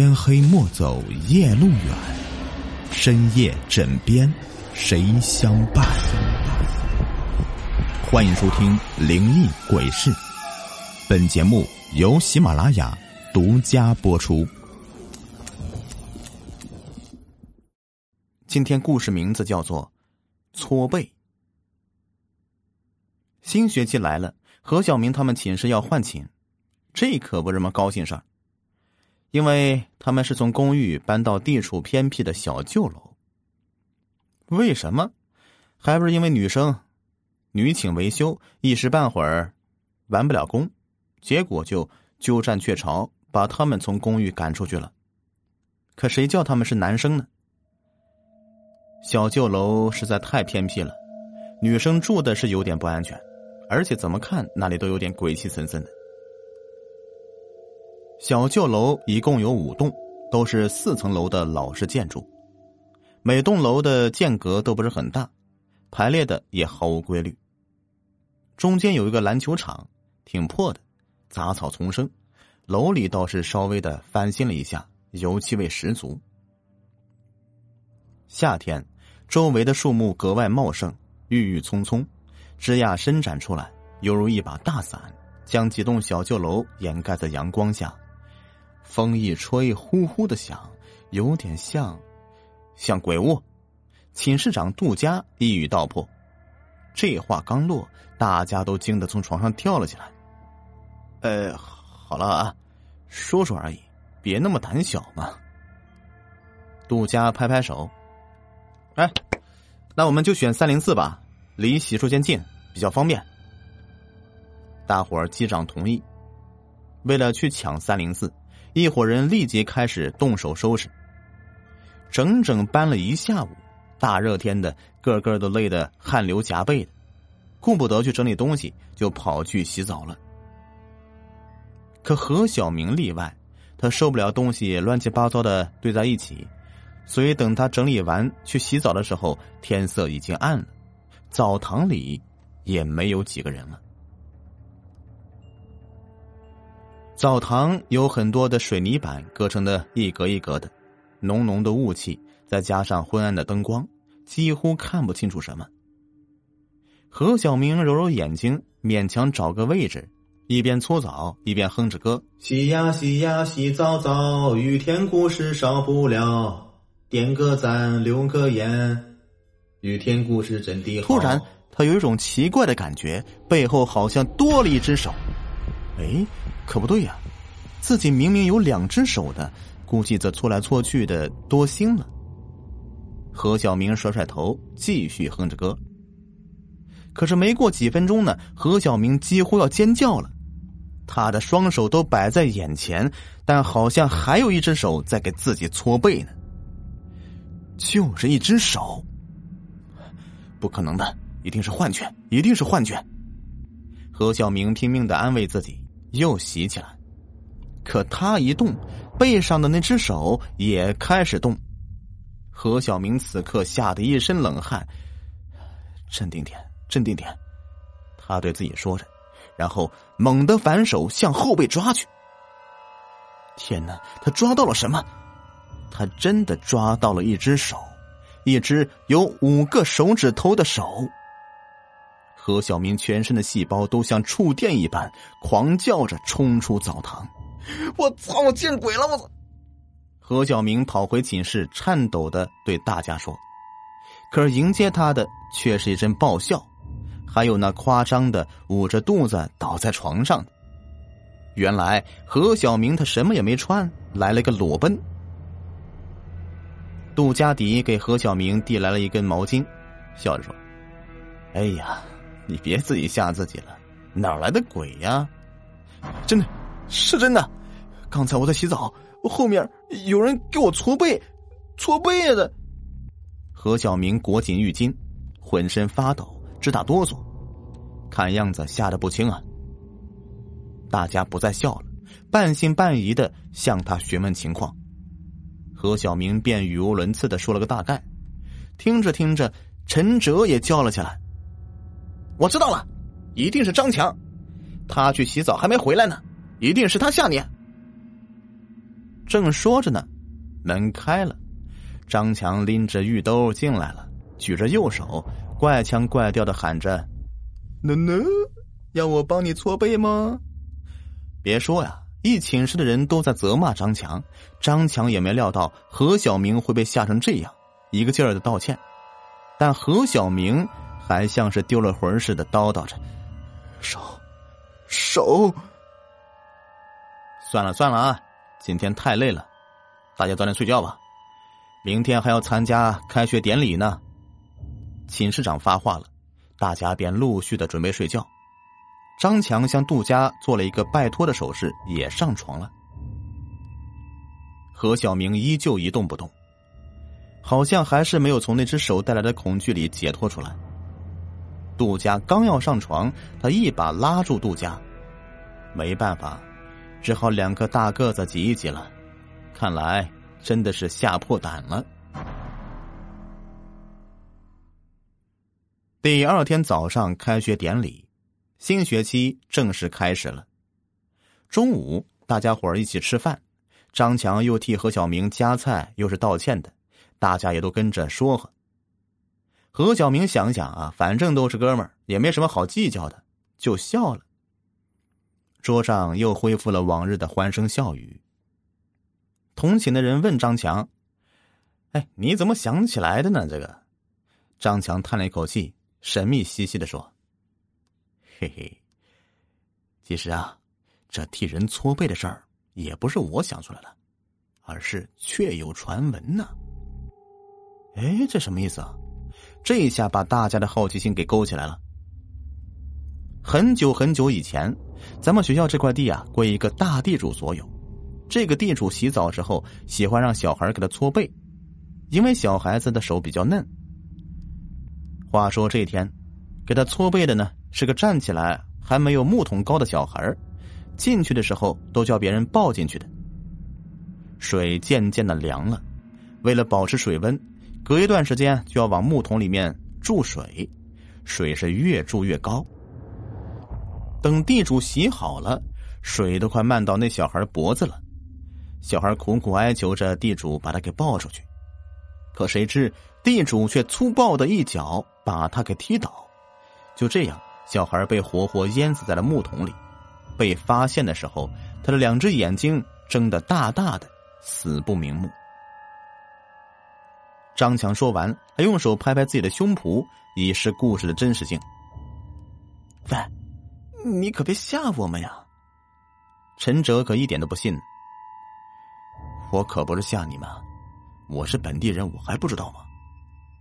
天黑莫走夜路远，深夜枕边谁相伴？欢迎收听《灵异鬼事》，本节目由喜马拉雅独家播出。今天故事名字叫做“搓背”。新学期来了，何小明他们寝室要换寝，这可不是什么高兴事儿。因为他们是从公寓搬到地处偏僻的小旧楼。为什么？还不是因为女生女寝维修一时半会儿完不了工，结果就鸠占鹊巢，把他们从公寓赶出去了。可谁叫他们是男生呢？小旧楼实在太偏僻了，女生住的是有点不安全，而且怎么看那里都有点鬼气森森的。小旧楼一共有五栋，都是四层楼的老式建筑，每栋楼的间隔都不是很大，排列的也毫无规律。中间有一个篮球场，挺破的，杂草丛生。楼里倒是稍微的翻新了一下，油漆味十足。夏天，周围的树木格外茂盛，郁郁葱葱，枝桠伸展出来，犹如一把大伞，将几栋小旧楼掩盖在阳光下。风一吹，呼呼的响，有点像，像鬼屋。寝室长杜佳一语道破，这话刚落，大家都惊得从床上跳了起来。呃，好了啊，说说而已，别那么胆小嘛。杜佳拍拍手，哎，那我们就选三零四吧，离洗漱间近，比较方便。大伙儿击掌同意。为了去抢三零四。一伙人立即开始动手收拾，整整搬了一下午，大热天的，个个都累得汗流浃背的，顾不得去整理东西，就跑去洗澡了。可何小明例外，他受不了东西乱七八糟的堆在一起，所以等他整理完去洗澡的时候，天色已经暗了，澡堂里也没有几个人了。澡堂有很多的水泥板隔成的一格一格的，浓浓的雾气，再加上昏暗的灯光，几乎看不清楚什么。何小明揉揉眼睛，勉强找个位置，一边搓澡一边哼着歌：“洗呀洗呀洗澡澡，雨天故事少不了，点个赞留个言，雨天故事真的好。”突然，他有一种奇怪的感觉，背后好像多了一只手。哎。可不对呀，自己明明有两只手的，估计这搓来搓去的多心了。何小明甩甩头，继续哼着歌。可是没过几分钟呢，何小明几乎要尖叫了。他的双手都摆在眼前，但好像还有一只手在给自己搓背呢。就是一只手，不可能的，一定是幻觉，一定是幻觉。何小明拼命的安慰自己。又袭起来，可他一动，背上的那只手也开始动。何小明此刻吓得一身冷汗，镇定点，镇定点，他对自己说着，然后猛地反手向后背抓去。天哪，他抓到了什么？他真的抓到了一只手，一只有五个手指头的手。何小明全身的细胞都像触电一般，狂叫着冲出澡堂。我操！我见鬼了！我操！何小明跑回寝室，颤抖的对大家说：“可是迎接他的却是一阵爆笑，还有那夸张的捂着肚子倒在床上。原来何小明他什么也没穿，来了个裸奔。杜佳迪给何小明递来了一根毛巾，笑着说：“哎呀。”你别自己吓自己了，哪来的鬼呀？真的，是真的。刚才我在洗澡，后面有人给我搓背，搓背的。何小明裹紧浴巾，浑身发抖，直打哆嗦，看样子吓得不轻啊。大家不再笑了，半信半疑的向他询问情况。何小明便语无伦次的说了个大概。听着听着，陈哲也叫了起来。我知道了，一定是张强，他去洗澡还没回来呢，一定是他吓你。正说着呢，门开了，张强拎着玉兜进来了，举着右手，怪腔怪调的喊着：“奶奶，要我帮你搓背吗？”别说呀，一寝室的人都在责骂张强，张强也没料到何小明会被吓成这样，一个劲儿的道歉，但何小明还像是丢了魂似的叨叨着：“手，手。”算了算了啊，今天太累了，大家早点睡觉吧，明天还要参加开学典礼呢。寝室长发话了，大家便陆续的准备睡觉。张强向杜佳做了一个拜托的手势，也上床了。何小明依旧一动不动，好像还是没有从那只手带来的恐惧里解脱出来。杜佳刚要上床，他一把拉住杜佳，没办法。只好两个大个子挤一挤了，看来真的是吓破胆了。第二天早上开学典礼，新学期正式开始了。中午大家伙儿一起吃饭，张强又替何小明夹菜，又是道歉的，大家也都跟着说和。何小明想想啊，反正都是哥们儿，也没什么好计较的，就笑了。桌上又恢复了往日的欢声笑语。同寝的人问张强：“哎，你怎么想起来的呢？”这个，张强叹了一口气，神秘兮兮的说：“嘿嘿，其实啊，这替人搓背的事儿也不是我想出来的，而是确有传闻呢。”哎，这什么意思啊？这一下把大家的好奇心给勾起来了。很久很久以前。咱们学校这块地啊，归一个大地主所有。这个地主洗澡时候，喜欢让小孩给他搓背，因为小孩子的手比较嫩。话说这天，给他搓背的呢是个站起来还没有木桶高的小孩进去的时候都叫别人抱进去的。水渐渐的凉了，为了保持水温，隔一段时间就要往木桶里面注水，水是越注越高。等地主洗好了，水都快漫到那小孩脖子了。小孩苦苦哀求着地主把他给抱出去，可谁知地主却粗暴的一脚把他给踢倒。就这样，小孩被活活淹死在了木桶里。被发现的时候，他的两只眼睛睁得大大的，死不瞑目。张强说完，还用手拍拍自己的胸脯，以示故事的真实性。喂。你可别吓我们呀！陈哲可一点都不信。我可不是吓你们，我是本地人，我还不知道吗？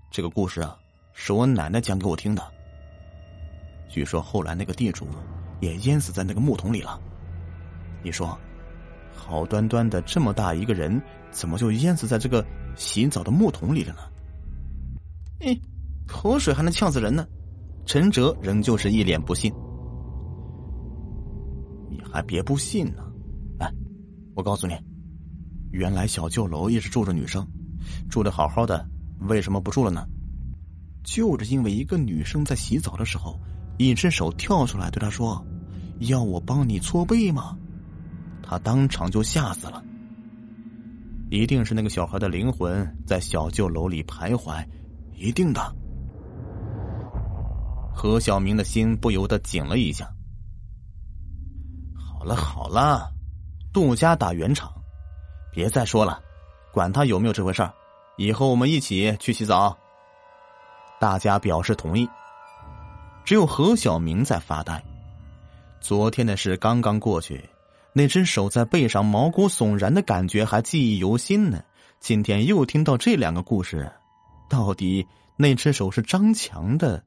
这个故事啊，是我奶奶讲给我听的。据说后来那个地主也淹死在那个木桶里了。你说，好端端的这么大一个人，怎么就淹死在这个洗澡的木桶里了呢？哎，口水还能呛死人呢！陈哲仍旧是一脸不信。你还别不信呢，来，我告诉你，原来小旧楼一直住着女生，住的好好的，为什么不住了呢？就是因为一个女生在洗澡的时候，一只手跳出来对他说：“要我帮你搓背吗？”他当场就吓死了。一定是那个小孩的灵魂在小旧楼里徘徊，一定的。何小明的心不由得紧了一下。好了好了，杜家打圆场，别再说了，管他有没有这回事儿，以后我们一起去洗澡。大家表示同意，只有何小明在发呆。昨天的事刚刚过去，那只手在背上毛骨悚然的感觉还记忆犹新呢。今天又听到这两个故事，到底那只手是张强的，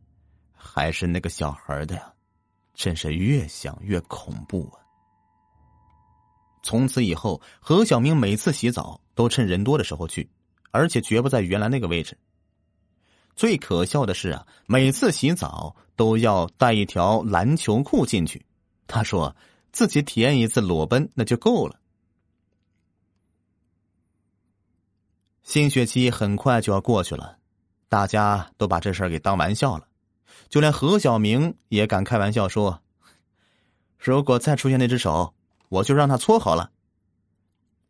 还是那个小孩的呀？真是越想越恐怖啊！从此以后，何小明每次洗澡都趁人多的时候去，而且绝不在原来那个位置。最可笑的是啊，每次洗澡都要带一条篮球裤进去。他说自己体验一次裸奔那就够了。新学期很快就要过去了，大家都把这事儿给当玩笑了，就连何小明也敢开玩笑说：“如果再出现那只手。”我就让他搓好了。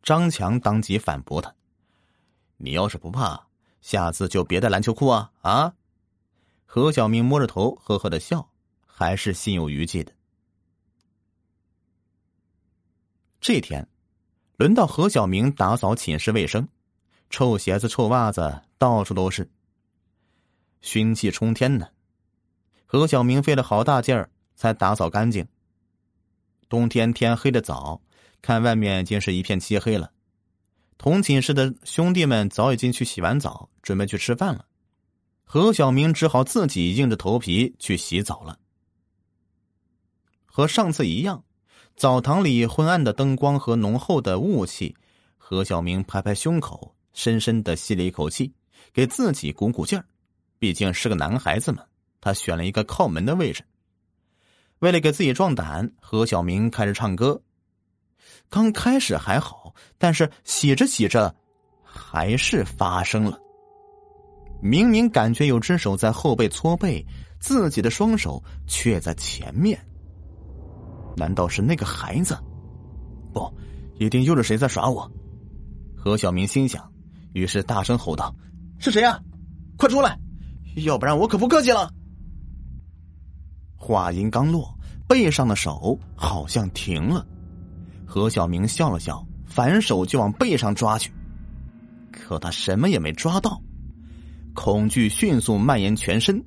张强当即反驳他：“你要是不怕，下次就别带篮球裤啊！”啊！何小明摸着头，呵呵的笑，还是心有余悸的。这天，轮到何小明打扫寝室卫生，臭鞋子、臭袜子到处都是，熏气冲天呢。何小明费了好大劲儿才打扫干净。冬天天黑的早，看外面已经是一片漆黑了。同寝室的兄弟们早已经去洗完澡，准备去吃饭了。何小明只好自己硬着头皮去洗澡了。和上次一样，澡堂里昏暗的灯光和浓厚的雾气，何小明拍拍胸口，深深的吸了一口气，给自己鼓鼓劲儿。毕竟是个男孩子嘛，他选了一个靠门的位置。为了给自己壮胆，何小明开始唱歌。刚开始还好，但是洗着洗着，还是发生了。明明感觉有只手在后背搓背，自己的双手却在前面。难道是那个孩子？不，一定又是谁在耍我？何小明心想，于是大声吼道：“是谁呀？快出来！要不然我可不客气了。”话音刚落，背上的手好像停了。何小明笑了笑，反手就往背上抓去，可他什么也没抓到。恐惧迅速蔓延全身，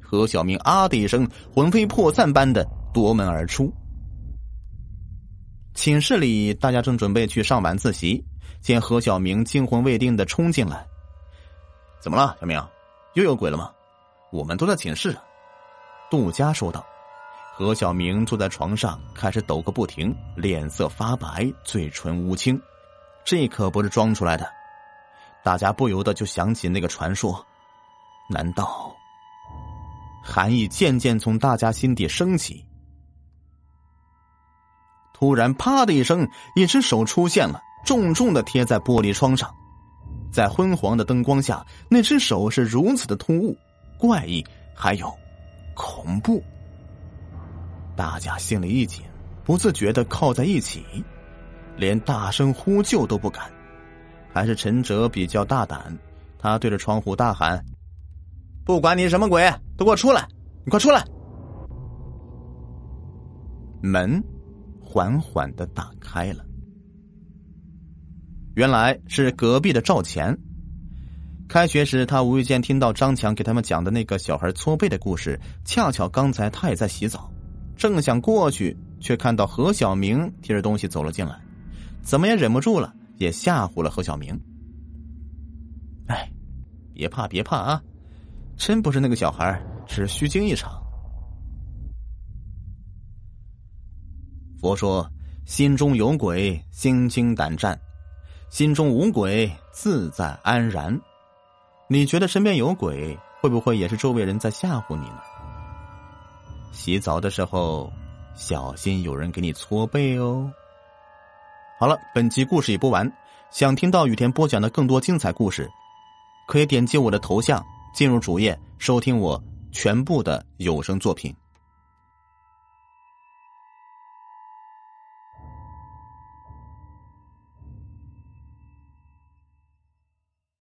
何小明啊的一声，魂飞魄散般的夺门而出。寝室里，大家正准备去上晚自习，见何小明惊魂未定的冲进来，怎么了，小明？又有鬼了吗？我们都在寝室。杜佳说道：“何小明坐在床上，开始抖个不停，脸色发白，嘴唇乌青，这可不是装出来的。大家不由得就想起那个传说，难道？寒意渐渐从大家心底升起。突然，啪的一声，一只手出现了，重重的贴在玻璃窗上，在昏黄的灯光下，那只手是如此的突兀、怪异，还有……恐怖！大家心里一紧，不自觉的靠在一起，连大声呼救都不敢。还是陈哲比较大胆，他对着窗户大喊：“不管你什么鬼，都给我出来！你快出来！”门缓缓的打开了，原来是隔壁的赵钱。开学时，他无意间听到张强给他们讲的那个小孩搓背的故事。恰巧刚才他也在洗澡，正想过去，却看到何小明提着东西走了进来，怎么也忍不住了，也吓唬了何小明。哎，别怕别怕啊，真不是那个小孩，只是虚惊一场。佛说：心中有鬼，心惊胆战；心中无鬼，自在安然。你觉得身边有鬼，会不会也是周围人在吓唬你呢？洗澡的时候小心有人给你搓背哦。好了，本集故事已播完。想听到雨田播讲的更多精彩故事，可以点击我的头像进入主页收听我全部的有声作品。